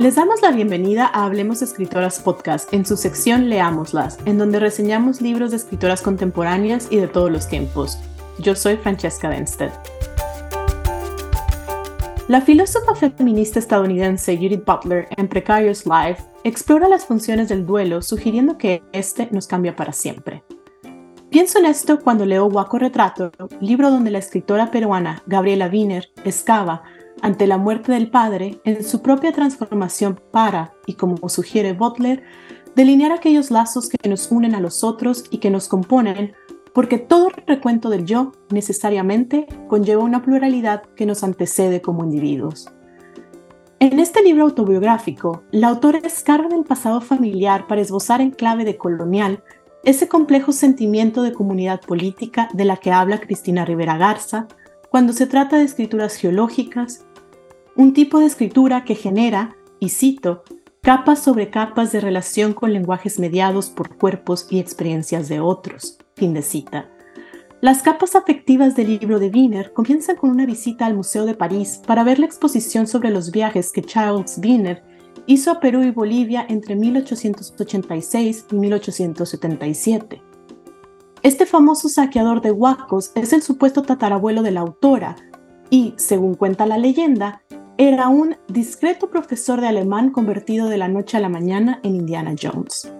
Les damos la bienvenida a Hablemos Escritoras Podcast en su sección Leámoslas, en donde reseñamos libros de escritoras contemporáneas y de todos los tiempos. Yo soy Francesca Denstedt. La filósofa feminista estadounidense Judith Butler en Precarious Life explora las funciones del duelo sugiriendo que este nos cambia para siempre. Pienso en esto cuando leo Guaco Retrato, libro donde la escritora peruana Gabriela Wiener excava ante la muerte del padre en su propia transformación para, y como sugiere Butler, delinear aquellos lazos que nos unen a los otros y que nos componen, porque todo recuento del yo necesariamente conlleva una pluralidad que nos antecede como individuos. En este libro autobiográfico, la autora escarga del pasado familiar para esbozar en clave de colonial ese complejo sentimiento de comunidad política de la que habla Cristina Rivera Garza cuando se trata de escrituras geológicas, un tipo de escritura que genera, y cito, capas sobre capas de relación con lenguajes mediados por cuerpos y experiencias de otros. Fin de cita. Las capas afectivas del libro de Wiener comienzan con una visita al Museo de París para ver la exposición sobre los viajes que Charles Wiener hizo a Perú y Bolivia entre 1886 y 1877. Este famoso saqueador de huacos es el supuesto tatarabuelo de la autora y, según cuenta la leyenda, era un discreto profesor de alemán convertido de la noche a la mañana en Indiana Jones.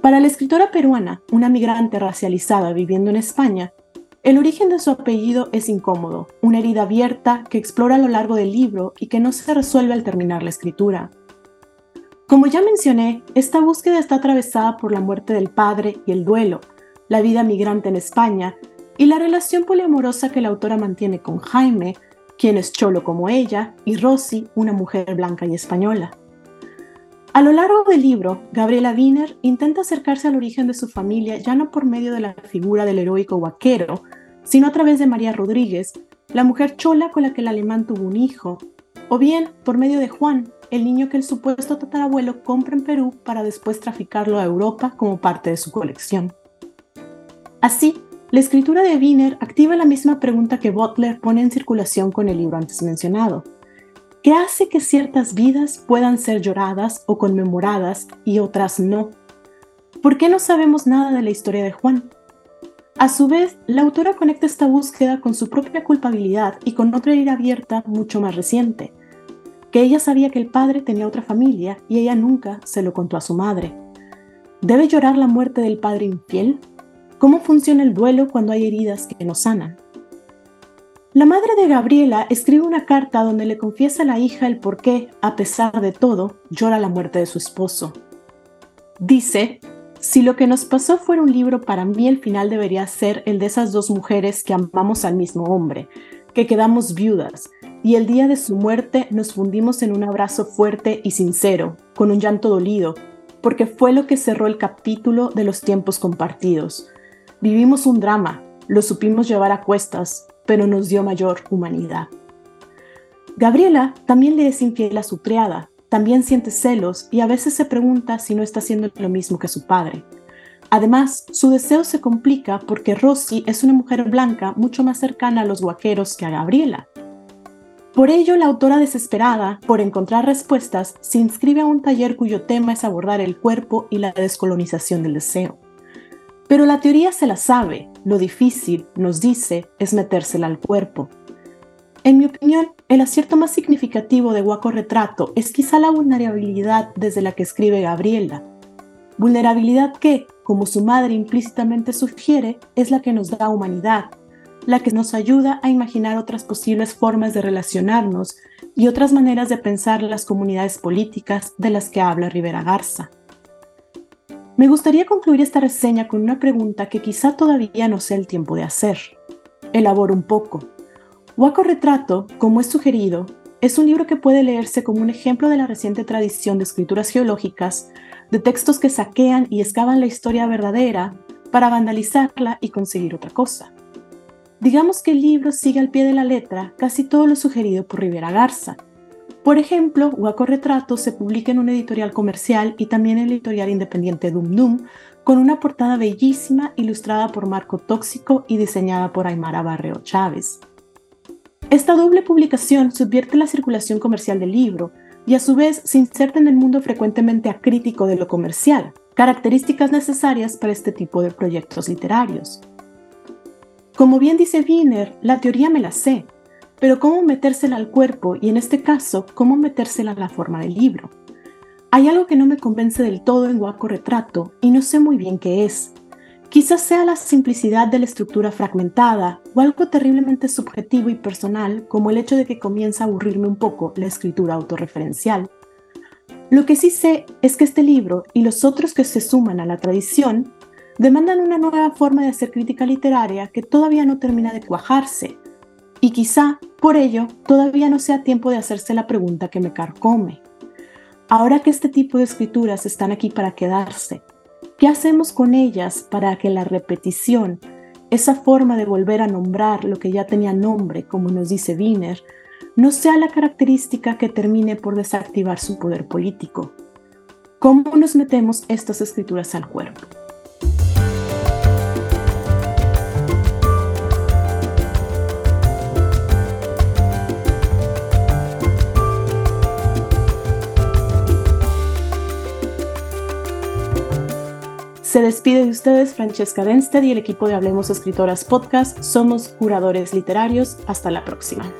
Para la escritora peruana, una migrante racializada viviendo en España, el origen de su apellido es incómodo, una herida abierta que explora a lo largo del libro y que no se resuelve al terminar la escritura. Como ya mencioné, esta búsqueda está atravesada por la muerte del padre y el duelo, la vida migrante en España y la relación poliamorosa que la autora mantiene con Jaime, quien es cholo como ella, y Rosy, una mujer blanca y española. A lo largo del libro, Gabriela Wiener intenta acercarse al origen de su familia ya no por medio de la figura del heroico vaquero, sino a través de María Rodríguez, la mujer chola con la que el alemán tuvo un hijo, o bien por medio de Juan, el niño que el supuesto tatarabuelo compra en Perú para después traficarlo a Europa como parte de su colección. Así, la escritura de Wiener activa la misma pregunta que Butler pone en circulación con el libro antes mencionado. ¿Qué hace que ciertas vidas puedan ser lloradas o conmemoradas y otras no? ¿Por qué no sabemos nada de la historia de Juan? A su vez, la autora conecta esta búsqueda con su propia culpabilidad y con otra herida abierta mucho más reciente, que ella sabía que el padre tenía otra familia y ella nunca se lo contó a su madre. ¿Debe llorar la muerte del padre infiel? ¿Cómo funciona el duelo cuando hay heridas que no sanan? La madre de Gabriela escribe una carta donde le confiesa a la hija el por qué, a pesar de todo, llora la muerte de su esposo. Dice, si lo que nos pasó fuera un libro, para mí el final debería ser el de esas dos mujeres que amamos al mismo hombre, que quedamos viudas, y el día de su muerte nos fundimos en un abrazo fuerte y sincero, con un llanto dolido, porque fue lo que cerró el capítulo de los tiempos compartidos, Vivimos un drama, lo supimos llevar a cuestas, pero nos dio mayor humanidad. Gabriela también le es infiel a su criada, también siente celos y a veces se pregunta si no está haciendo lo mismo que su padre. Además, su deseo se complica porque Rosy es una mujer blanca mucho más cercana a los guaqueros que a Gabriela. Por ello, la autora desesperada por encontrar respuestas se inscribe a un taller cuyo tema es abordar el cuerpo y la descolonización del deseo. Pero la teoría se la sabe, lo difícil, nos dice, es metérsela al cuerpo. En mi opinión, el acierto más significativo de Guaco Retrato es quizá la vulnerabilidad desde la que escribe Gabriela. Vulnerabilidad que, como su madre implícitamente sugiere, es la que nos da humanidad, la que nos ayuda a imaginar otras posibles formas de relacionarnos y otras maneras de pensar las comunidades políticas de las que habla Rivera Garza. Me gustaría concluir esta reseña con una pregunta que quizá todavía no sea el tiempo de hacer. Elaboro un poco. Waco Retrato, como es sugerido, es un libro que puede leerse como un ejemplo de la reciente tradición de escrituras geológicas, de textos que saquean y excavan la historia verdadera para vandalizarla y conseguir otra cosa. Digamos que el libro sigue al pie de la letra casi todo lo sugerido por Rivera Garza, por ejemplo, Waco Retrato se publica en un editorial comercial y también en el editorial independiente Dum Dum, con una portada bellísima ilustrada por Marco Tóxico y diseñada por Aymara Barreo Chávez. Esta doble publicación subvierte la circulación comercial del libro, y a su vez se inserta en el mundo frecuentemente acrítico de lo comercial, características necesarias para este tipo de proyectos literarios. Como bien dice Wiener, la teoría me la sé, pero cómo metérsela al cuerpo y en este caso, cómo metérsela a la forma del libro. Hay algo que no me convence del todo en Guaco Retrato y no sé muy bien qué es. Quizás sea la simplicidad de la estructura fragmentada o algo terriblemente subjetivo y personal como el hecho de que comienza a aburrirme un poco la escritura autorreferencial. Lo que sí sé es que este libro y los otros que se suman a la tradición demandan una nueva forma de hacer crítica literaria que todavía no termina de cuajarse y quizá, por ello, todavía no sea tiempo de hacerse la pregunta que me carcome. Ahora que este tipo de escrituras están aquí para quedarse, ¿qué hacemos con ellas para que la repetición, esa forma de volver a nombrar lo que ya tenía nombre, como nos dice Wiener, no sea la característica que termine por desactivar su poder político? ¿Cómo nos metemos estas escrituras al cuerpo? Se despide de ustedes Francesca Denstead y el equipo de Hablemos Escritoras Podcast. Somos curadores literarios. Hasta la próxima.